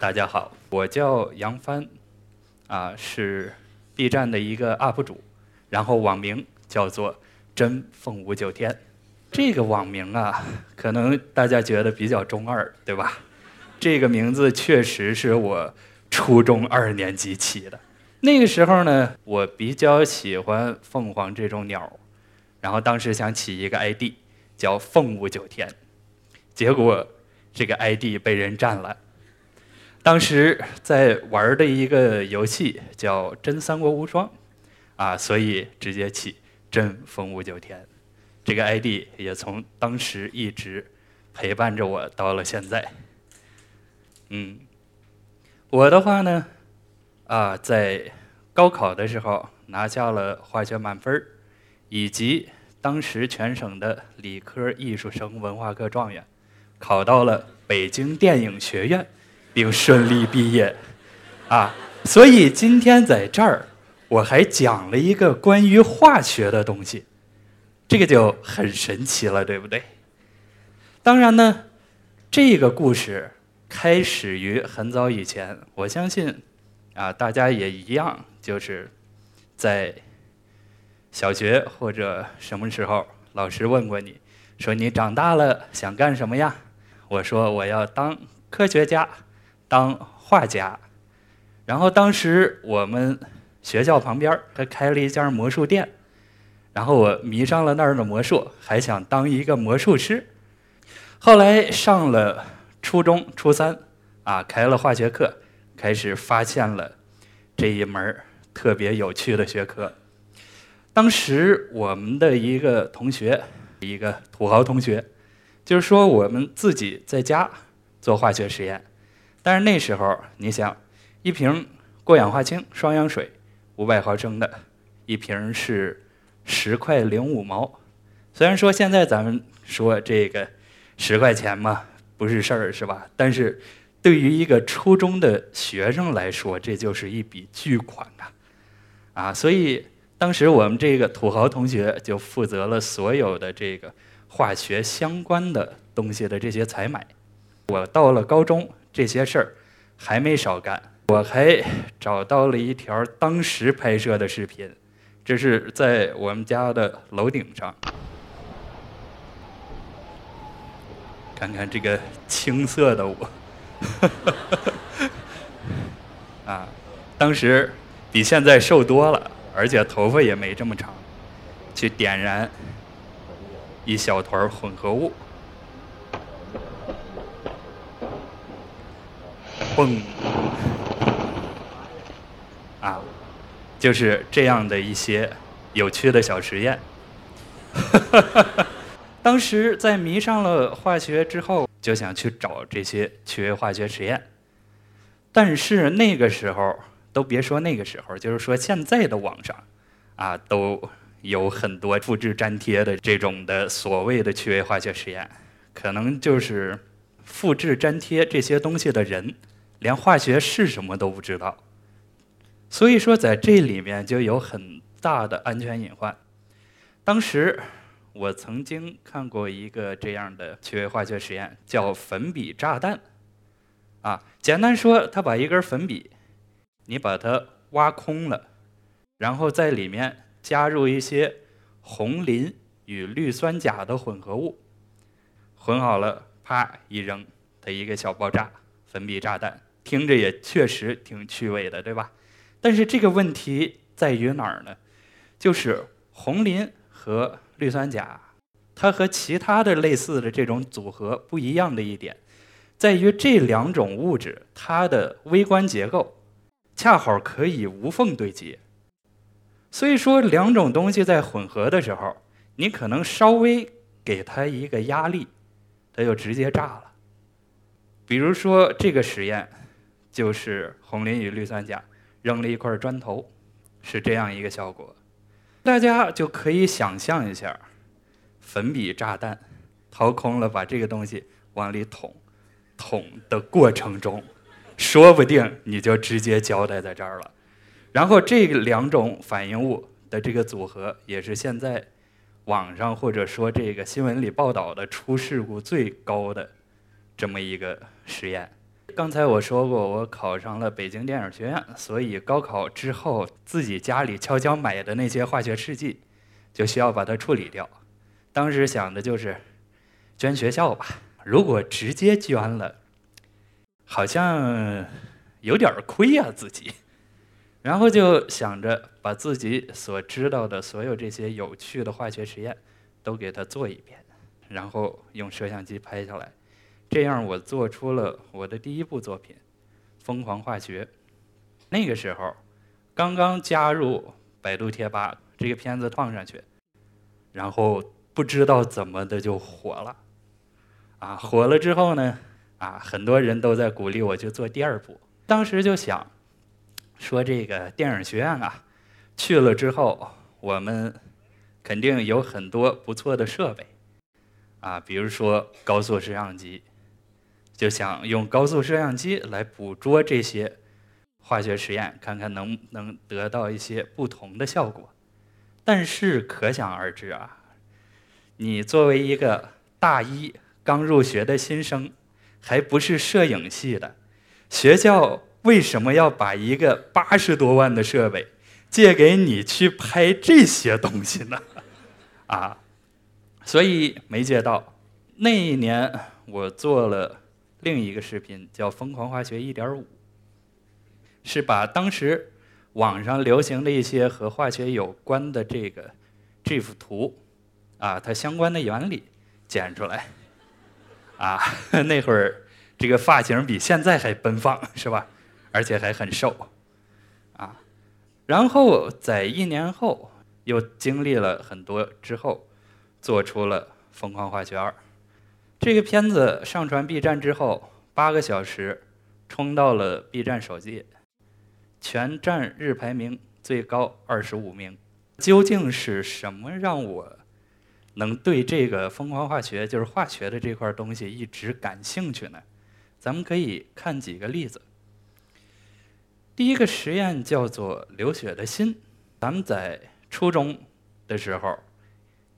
大家好，我叫杨帆，啊，是 B 站的一个 UP 主，然后网名叫做真凤舞九天。这个网名啊，可能大家觉得比较中二，对吧？这个名字确实是我初中二年级起的。那个时候呢，我比较喜欢凤凰这种鸟，然后当时想起一个 ID 叫凤舞九天，结果这个 ID 被人占了。当时在玩的一个游戏叫《真三国无双》，啊，所以直接起真风舞九天。这个 ID 也从当时一直陪伴着我到了现在。嗯，我的话呢，啊，在高考的时候拿下了化学满分以及当时全省的理科艺术生文化课状元，考到了北京电影学院，并顺利毕业。啊，所以今天在这儿，我还讲了一个关于化学的东西。这个就很神奇了，对不对？当然呢，这个故事开始于很早以前。我相信，啊，大家也一样，就是在小学或者什么时候，老师问过你，说你长大了想干什么呀？我说我要当科学家，当画家。然后当时我们学校旁边还开了一家魔术店。然后我迷上了那儿的魔术，还想当一个魔术师。后来上了初中初三，啊，开了化学课，开始发现了这一门特别有趣的学科。当时我们的一个同学，一个土豪同学，就是说我们自己在家做化学实验。但是那时候你想，一瓶过氧化氢双氧水，五百毫升的，一瓶是。十块零五毛，虽然说现在咱们说这个十块钱嘛不是事儿，是吧？但是对于一个初中的学生来说，这就是一笔巨款呐！啊，所以当时我们这个土豪同学就负责了所有的这个化学相关的东西的这些采买。我到了高中，这些事儿还没少干，我还找到了一条当时拍摄的视频。这是在我们家的楼顶上，看看这个青涩的我，啊，当时比现在瘦多了，而且头发也没这么长，去点燃一小团混合物，嘣。就是这样的一些有趣的小实验。当时在迷上了化学之后，就想去找这些趣味化学实验。但是那个时候，都别说那个时候，就是说现在的网上，啊，都有很多复制粘贴的这种的所谓的趣味化学实验，可能就是复制粘贴这些东西的人，连化学是什么都不知道。所以说，在这里面就有很大的安全隐患。当时我曾经看过一个这样的趣味化学实验，叫粉笔炸弹。啊，简单说，他把一根粉笔，你把它挖空了，然后在里面加入一些红磷与氯酸钾的混合物，混好了，啪一扔，它一个小爆炸，粉笔炸弹，听着也确实挺趣味的，对吧？但是这个问题在于哪儿呢？就是红磷和氯酸钾，它和其他的类似的这种组合不一样的一点，在于这两种物质它的微观结构恰好可以无缝对接。所以说，两种东西在混合的时候，你可能稍微给它一个压力，它就直接炸了。比如说这个实验，就是红磷与氯酸钾。扔了一块砖头，是这样一个效果。大家就可以想象一下，粉笔炸弹掏空了，把这个东西往里捅，捅的过程中，说不定你就直接交代在这儿了。然后这两种反应物的这个组合，也是现在网上或者说这个新闻里报道的出事故最高的这么一个实验。刚才我说过，我考上了北京电影学院，所以高考之后自己家里悄悄买的那些化学试剂，就需要把它处理掉。当时想的就是捐学校吧，如果直接捐了，好像有点亏呀自己。然后就想着把自己所知道的所有这些有趣的化学实验都给它做一遍，然后用摄像机拍下来。这样，我做出了我的第一部作品《疯狂化学》。那个时候，刚刚加入百度贴吧，这个片子放上去，然后不知道怎么的就火了。啊，火了之后呢，啊，很多人都在鼓励我去做第二部。当时就想，说这个电影学院啊，去了之后，我们肯定有很多不错的设备，啊，比如说高速摄像机。就想用高速摄像机来捕捉这些化学实验，看看能不能得到一些不同的效果。但是可想而知啊，你作为一个大一刚入学的新生，还不是摄影系的，学校为什么要把一个八十多万的设备借给你去拍这些东西呢？啊，所以没借到。那一年我做了。另一个视频叫《疯狂化学一点五》，是把当时网上流行的一些和化学有关的这个这幅图，啊，它相关的原理剪出来，啊，那会儿这个发型比现在还奔放，是吧？而且还很瘦，啊，然后在一年后又经历了很多之后，做出了《疯狂化学二》。这个片子上传 B 站之后，八个小时冲到了 B 站首页，全站日排名最高二十五名。究竟是什么让我能对这个疯狂化学，就是化学的这块东西一直感兴趣呢？咱们可以看几个例子。第一个实验叫做流血的心，咱们在初中的时候。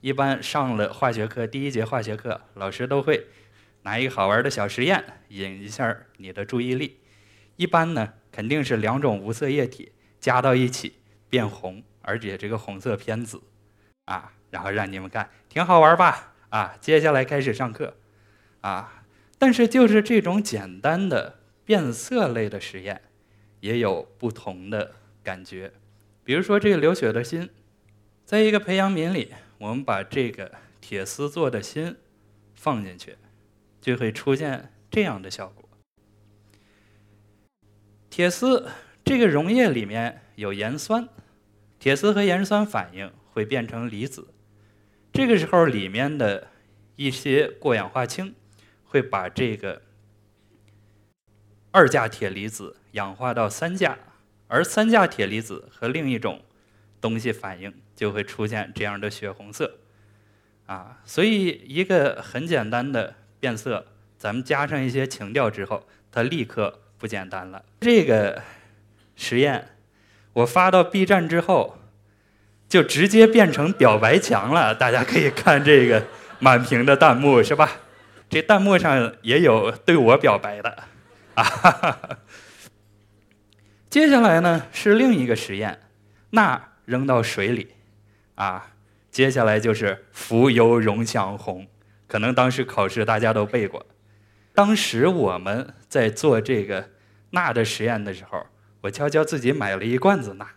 一般上了化学课，第一节化学课，老师都会拿一个好玩的小实验引一下你的注意力。一般呢，肯定是两种无色液体加到一起变红，而且这个红色偏紫，啊，然后让你们看，挺好玩吧？啊，接下来开始上课，啊，但是就是这种简单的变色类的实验，也有不同的感觉。比如说这个流血的心，在一个培养皿里。我们把这个铁丝做的芯放进去，就会出现这样的效果。铁丝这个溶液里面有盐酸，铁丝和盐酸反应会变成离子，这个时候里面的一些过氧化氢会把这个二价铁离子氧化到三价，而三价铁离子和另一种东西反应。就会出现这样的血红色，啊，所以一个很简单的变色，咱们加上一些情调之后，它立刻不简单了。这个实验我发到 B 站之后，就直接变成表白墙了。大家可以看这个满屏的弹幕，是吧？这弹幕上也有对我表白的，啊。接下来呢是另一个实验，那扔到水里。啊，接下来就是浮游溶向红，可能当时考试大家都背过。当时我们在做这个钠的实验的时候，我悄悄自己买了一罐子钠。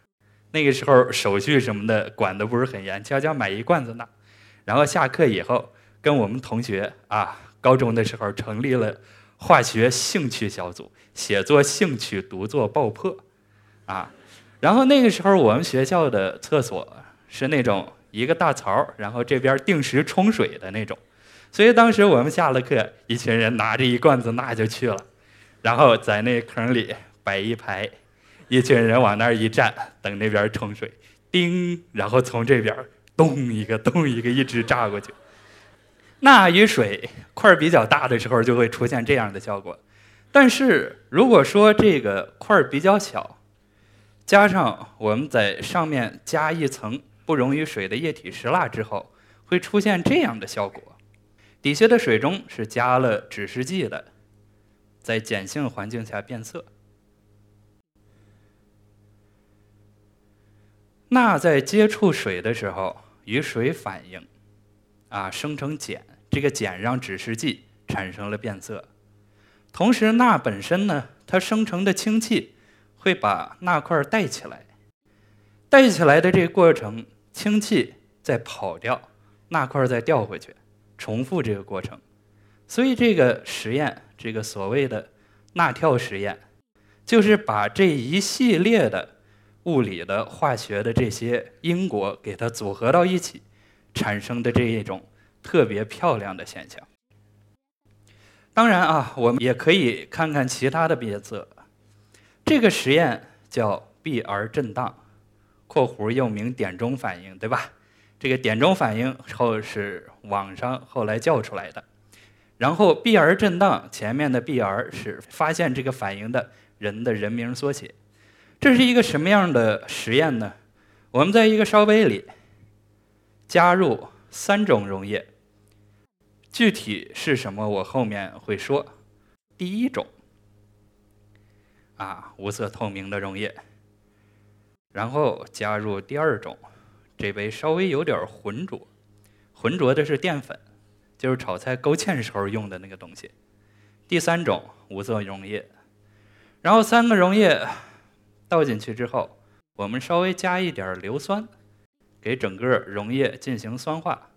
那个时候手续什么的管的不是很严，悄悄买一罐子钠，然后下课以后跟我们同学啊，高中的时候成立了化学兴趣小组，写作兴趣读作爆破，啊，然后那个时候我们学校的厕所。是那种一个大槽，然后这边定时冲水的那种，所以当时我们下了课，一群人拿着一罐子钠就去了，然后在那坑里摆一排，一群人往那儿一站，等那边冲水，叮，然后从这边咚一个咚一个一直炸过去。钠与水块比较大的时候就会出现这样的效果，但是如果说这个块比较小，加上我们在上面加一层。不溶于水的液体石蜡之后，会出现这样的效果：底下的水中是加了指示剂的，在碱性环境下变色。钠在接触水的时候与水反应，啊，生成碱，这个碱让指示剂产生了变色。同时，钠本身呢，它生成的氢气会把钠块带起来，带起来的这个过程，氢气再跑掉，钠块再掉回去，重复这个过程。所以这个实验，这个所谓的钠跳实验，就是把这一系列的。物理的、化学的这些因果给它组合到一起，产生的这一种特别漂亮的现象。当然啊，我们也可以看看其他的变色。这个实验叫 B.R. 震荡（括弧又名点钟反应），对吧？这个点钟反应后是网上后来叫出来的。然后 B.R. 震荡前面的 B.R. 是发现这个反应的人的人名缩写。这是一个什么样的实验呢？我们在一个烧杯里加入三种溶液，具体是什么我后面会说。第一种啊，无色透明的溶液，然后加入第二种，这杯稍微有点浑浊，浑浊的是淀粉，就是炒菜勾芡时候用的那个东西。第三种无色溶液，然后三个溶液。倒进去之后，我们稍微加一点硫酸，给整个溶液进行酸化，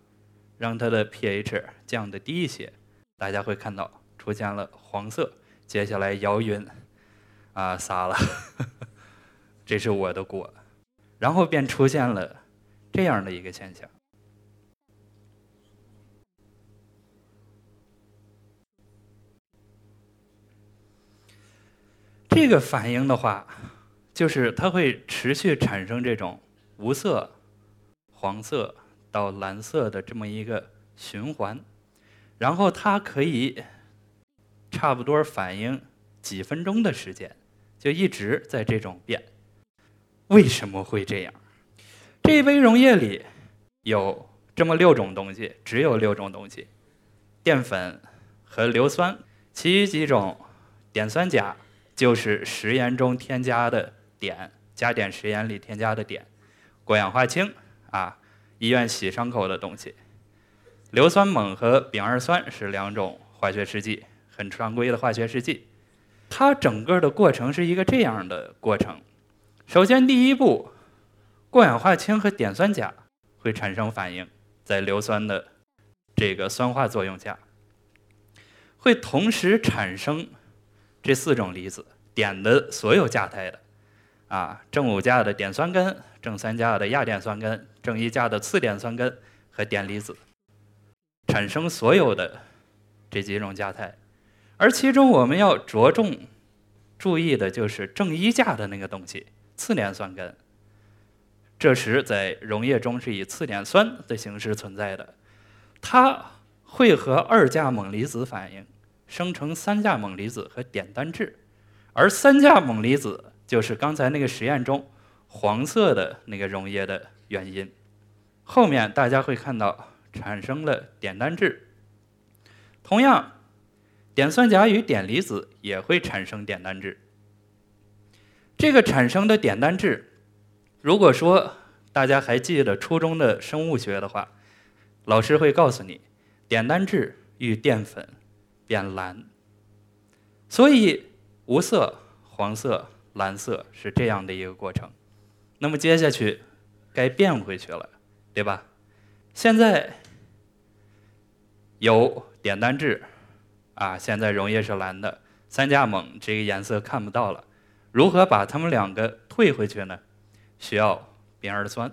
让它的 pH 降得低一些。大家会看到出现了黄色。接下来摇匀，啊，洒了，这是我的锅。然后便出现了这样的一个现象。这个反应的话。就是它会持续产生这种无色、黄色到蓝色的这么一个循环，然后它可以差不多反应几分钟的时间，就一直在这种变。为什么会这样？这一杯溶液里有这么六种东西，只有六种东西：淀粉和硫酸，其余几种碘酸钾就是食盐中添加的。碘加碘食盐里添加的碘，过氧化氢啊，医院洗伤口的东西。硫酸锰和丙二酸是两种化学试剂，很常规的化学试剂。它整个的过程是一个这样的过程：首先第一步，过氧化氢和碘酸钾会产生反应，在硫酸的这个酸化作用下，会同时产生这四种离子，碘的所有价态的。啊，正五价的碘酸根，正三价的亚碘酸根，正一价的次碘酸根和碘离子，产生所有的这几种价态，而其中我们要着重注意的就是正一价的那个东西，次碘酸根。这时在溶液中是以次碘酸的形式存在的，它会和二价锰离子反应，生成三价锰离子和碘单质，而三价锰离子。就是刚才那个实验中黄色的那个溶液的原因。后面大家会看到产生了碘单质。同样，碘酸钾与碘离子也会产生碘单质。这个产生的碘单质，如果说大家还记得初中的生物学的话，老师会告诉你，碘单质遇淀粉变蓝。所以无色、黄色。蓝色是这样的一个过程，那么接下去该变回去了，对吧？现在有碘单质，啊，现在溶液是蓝的，三价锰这个颜色看不到了，如何把它们两个退回去呢？需要丙二酸。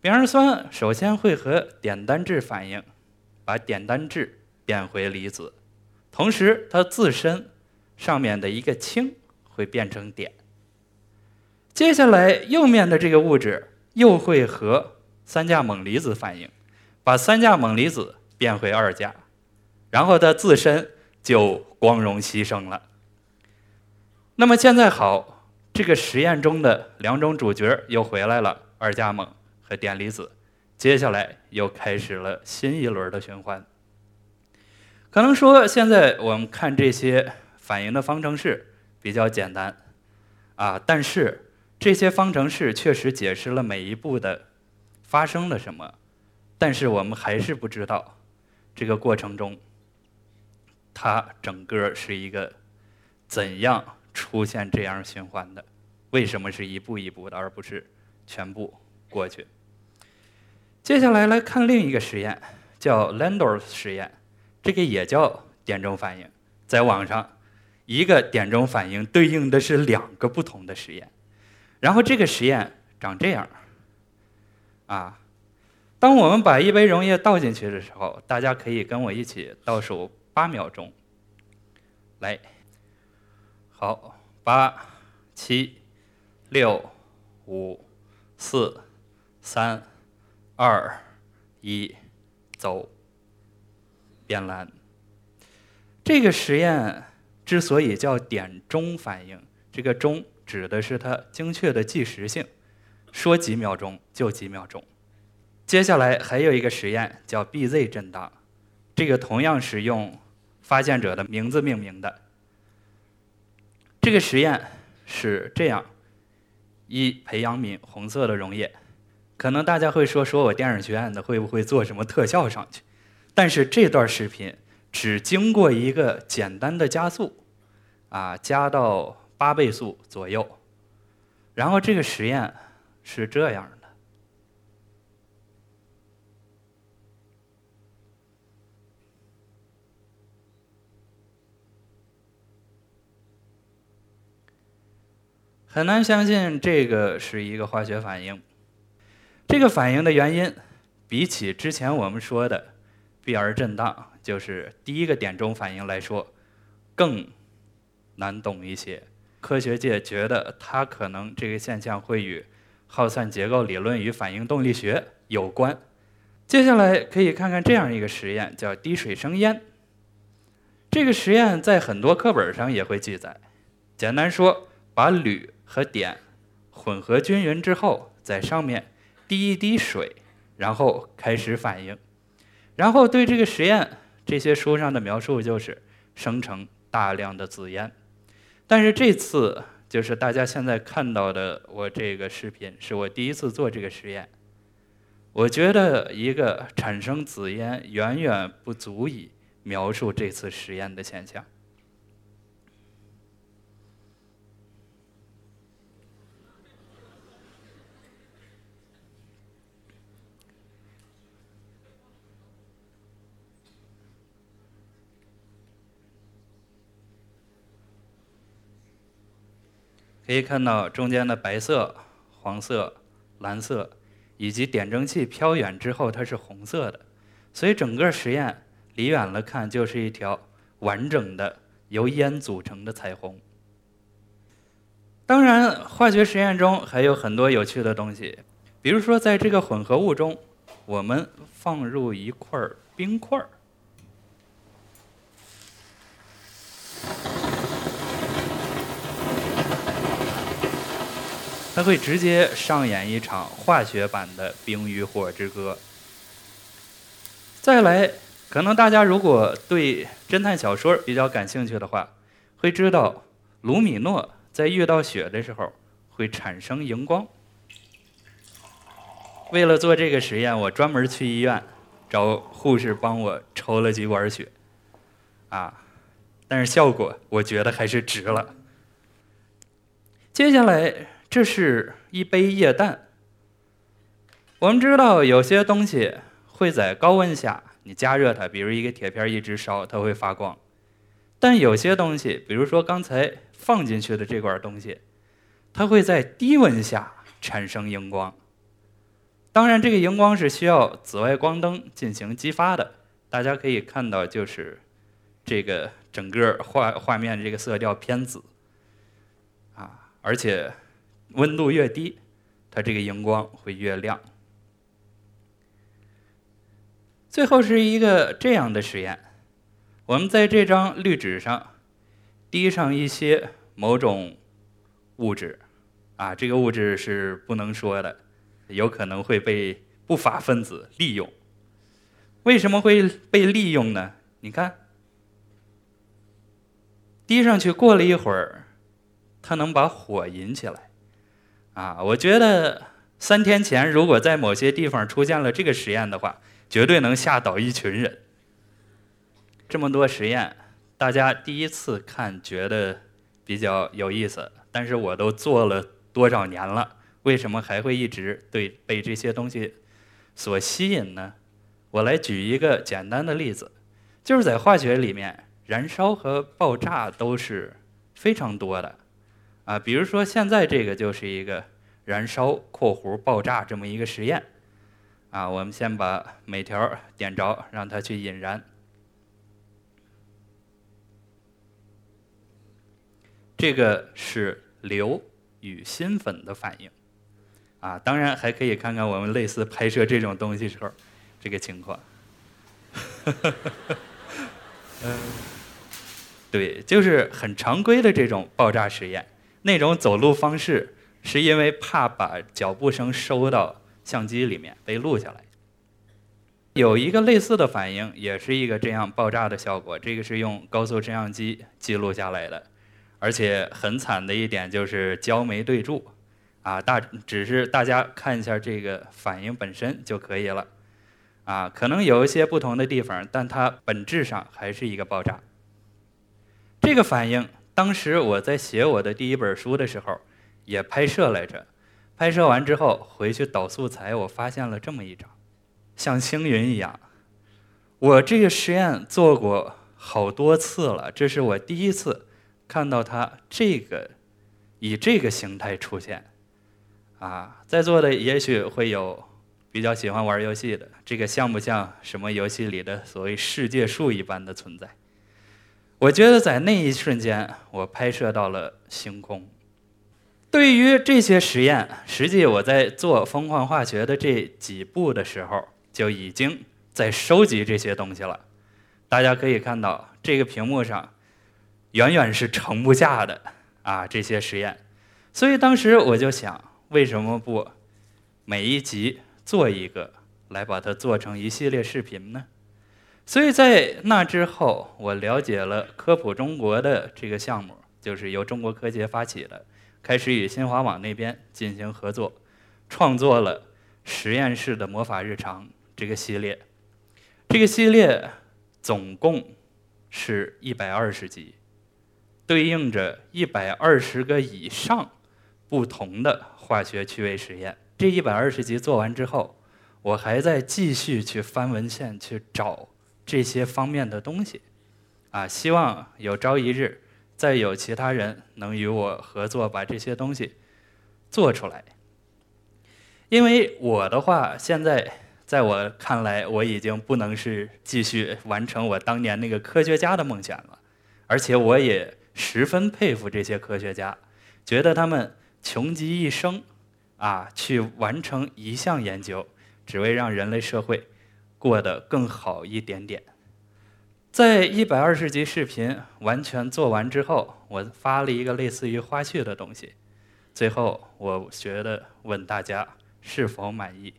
丙二酸首先会和碘单质反应，把碘单质变回离子，同时它自身上面的一个氢。会变成碘。接下来右面的这个物质又会和三价锰离子反应，把三价锰离子变回二价，然后他自身就光荣牺牲了。那么现在好，这个实验中的两种主角又回来了，二价锰和碘离子。接下来又开始了新一轮的循环。可能说现在我们看这些反应的方程式比较简单，啊，但是这些方程式确实解释了每一步的发生了什么，但是我们还是不知道这个过程中它整个是一个怎样出现这样循环的，为什么是一步一步的，而不是全部过去？接下来来看另一个实验，叫 Landorf 实验，这个也叫点钟反应，在网上。一个点钟反应对应的是两个不同的实验，然后这个实验长这样，啊，当我们把一杯溶液倒进去的时候，大家可以跟我一起倒数八秒钟，来，好，八、七、六、五、四、三、二、一，走，变蓝。这个实验。之所以叫点钟反应，这个钟指的是它精确的计时性，说几秒钟就几秒钟。接下来还有一个实验叫 BZ 震荡，这个同样是用发现者的名字命名的。这个实验是这样：一培养皿红色的溶液，可能大家会说说我电影学院的会不会做什么特效上去？但是这段视频。只经过一个简单的加速，啊，加到八倍速左右，然后这个实验是这样的。很难相信这个是一个化学反应。这个反应的原因，比起之前我们说的闭尔震荡。就是第一个点钟反应来说，更难懂一些。科学界觉得它可能这个现象会与耗散结构理论与反应动力学有关。接下来可以看看这样一个实验，叫滴水生烟。这个实验在很多课本上也会记载。简单说，把铝和碘混合均匀之后，在上面滴一滴水，然后开始反应，然后对这个实验。这些书上的描述就是生成大量的紫烟，但是这次就是大家现在看到的我这个视频，是我第一次做这个实验。我觉得一个产生紫烟远远不足以描述这次实验的现象。可以看到中间的白色、黄色、蓝色，以及点蒸器飘远之后它是红色的，所以整个实验离远了看就是一条完整的由烟组成的彩虹。当然，化学实验中还有很多有趣的东西，比如说在这个混合物中，我们放入一块冰块儿。它会直接上演一场化学版的《冰与火之歌》。再来，可能大家如果对侦探小说比较感兴趣的话，会知道卢米诺在遇到雪的时候会产生荧光。为了做这个实验，我专门去医院找护士帮我抽了几管血，啊，但是效果我觉得还是值了。接下来。这是一杯液氮。我们知道有些东西会在高温下，你加热它，比如一个铁片一直烧，它会发光。但有些东西，比如说刚才放进去的这管东西，它会在低温下产生荧光。当然，这个荧光是需要紫外光灯进行激发的。大家可以看到，就是这个整个画画面这个色调偏紫啊，而且。温度越低，它这个荧光会越亮。最后是一个这样的实验：我们在这张滤纸上滴上一些某种物质，啊，这个物质是不能说的，有可能会被不法分子利用。为什么会被利用呢？你看，滴上去过了一会儿，它能把火引起来。啊，我觉得三天前如果在某些地方出现了这个实验的话，绝对能吓倒一群人。这么多实验，大家第一次看觉得比较有意思，但是我都做了多少年了，为什么还会一直对被这些东西所吸引呢？我来举一个简单的例子，就是在化学里面，燃烧和爆炸都是非常多的。啊，比如说现在这个就是一个燃烧（括弧爆炸）这么一个实验。啊，我们先把每条点着，让它去引燃。这个是硫与锌粉的反应。啊，当然还可以看看我们类似拍摄这种东西时候这个情况。嗯，对，就是很常规的这种爆炸实验。那种走路方式，是因为怕把脚步声收到相机里面被录下来。有一个类似的反应，也是一个这样爆炸的效果。这个是用高速摄像机记录下来的，而且很惨的一点就是焦没对住，啊，大只是大家看一下这个反应本身就可以了，啊，可能有一些不同的地方，但它本质上还是一个爆炸。这个反应。当时我在写我的第一本书的时候，也拍摄来着。拍摄完之后回去导素材，我发现了这么一张，像星云一样。我这个实验做过好多次了，这是我第一次看到它这个以这个形态出现。啊，在座的也许会有比较喜欢玩游戏的，这个像不像什么游戏里的所谓世界树一般的存在？我觉得在那一瞬间，我拍摄到了星空。对于这些实验，实际我在做疯狂化学的这几步的时候，就已经在收集这些东西了。大家可以看到，这个屏幕上远远是盛不下的啊这些实验。所以当时我就想，为什么不每一集做一个，来把它做成一系列视频呢？所以在那之后，我了解了科普中国的这个项目，就是由中国科协发起的，开始与新华网那边进行合作，创作了《实验室的魔法日常》这个系列。这个系列总共是一百二十集，对应着一百二十个以上不同的化学趣味实验。这一百二十集做完之后，我还在继续去翻文献去找。这些方面的东西，啊，希望有朝一日再有其他人能与我合作，把这些东西做出来。因为我的话，现在在我看来，我已经不能是继续完成我当年那个科学家的梦想了，而且我也十分佩服这些科学家，觉得他们穷极一生，啊，去完成一项研究，只为让人类社会。过得更好一点点。在一百二十集视频完全做完之后，我发了一个类似于花絮的东西。最后，我觉得问大家是否满意。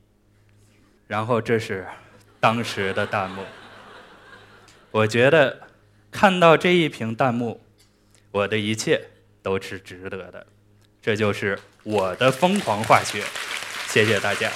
然后这是当时的弹幕。我觉得看到这一屏弹幕，我的一切都是值得的。这就是我的疯狂化学。谢谢大家。